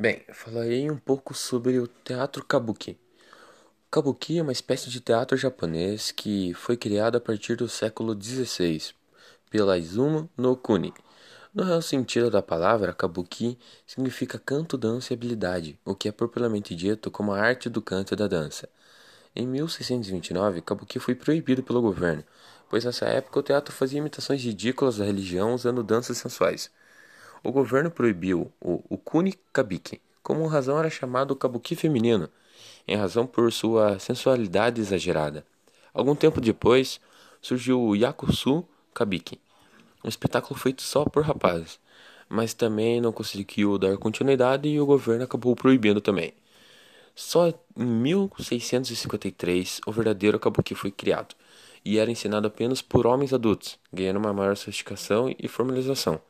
Bem, falarei um pouco sobre o teatro kabuki. O kabuki é uma espécie de teatro japonês que foi criado a partir do século XVI pela Izumo no Kuni. No real sentido da palavra, kabuki significa canto, dança e habilidade, o que é propriamente dito como a arte do canto e da dança. Em 1629, kabuki foi proibido pelo governo, pois nessa época o teatro fazia imitações ridículas da religião usando danças sensuais. O governo proibiu o Ukuni Kabiki, como razão era chamado kabuki feminino, em razão por sua sensualidade exagerada. Algum tempo depois, surgiu o Yakusu Kabiki, um espetáculo feito só por rapazes, mas também não conseguiu dar continuidade e o governo acabou proibindo também. Só em 1653 o verdadeiro kabuki foi criado e era ensinado apenas por homens adultos, ganhando uma maior sofisticação e formalização.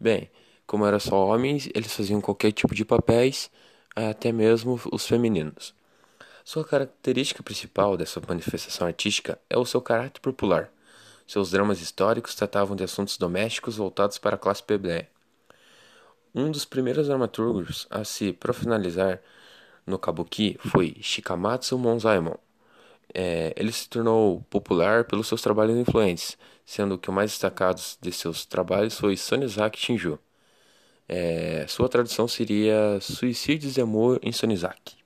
Bem, como era só homens, eles faziam qualquer tipo de papéis, até mesmo os femininos. Sua característica principal dessa manifestação artística é o seu caráter popular. Seus dramas históricos tratavam de assuntos domésticos voltados para a classe plebeia. Um dos primeiros dramaturgos a se profissionalizar no kabuki foi Shikamatsu Monzaemon. É, ele se tornou popular pelos seus trabalhos influentes, sendo que o mais destacado de seus trabalhos foi Sonizaki Shinju. É, sua tradução seria Suicídios de Amor em Sonizaki.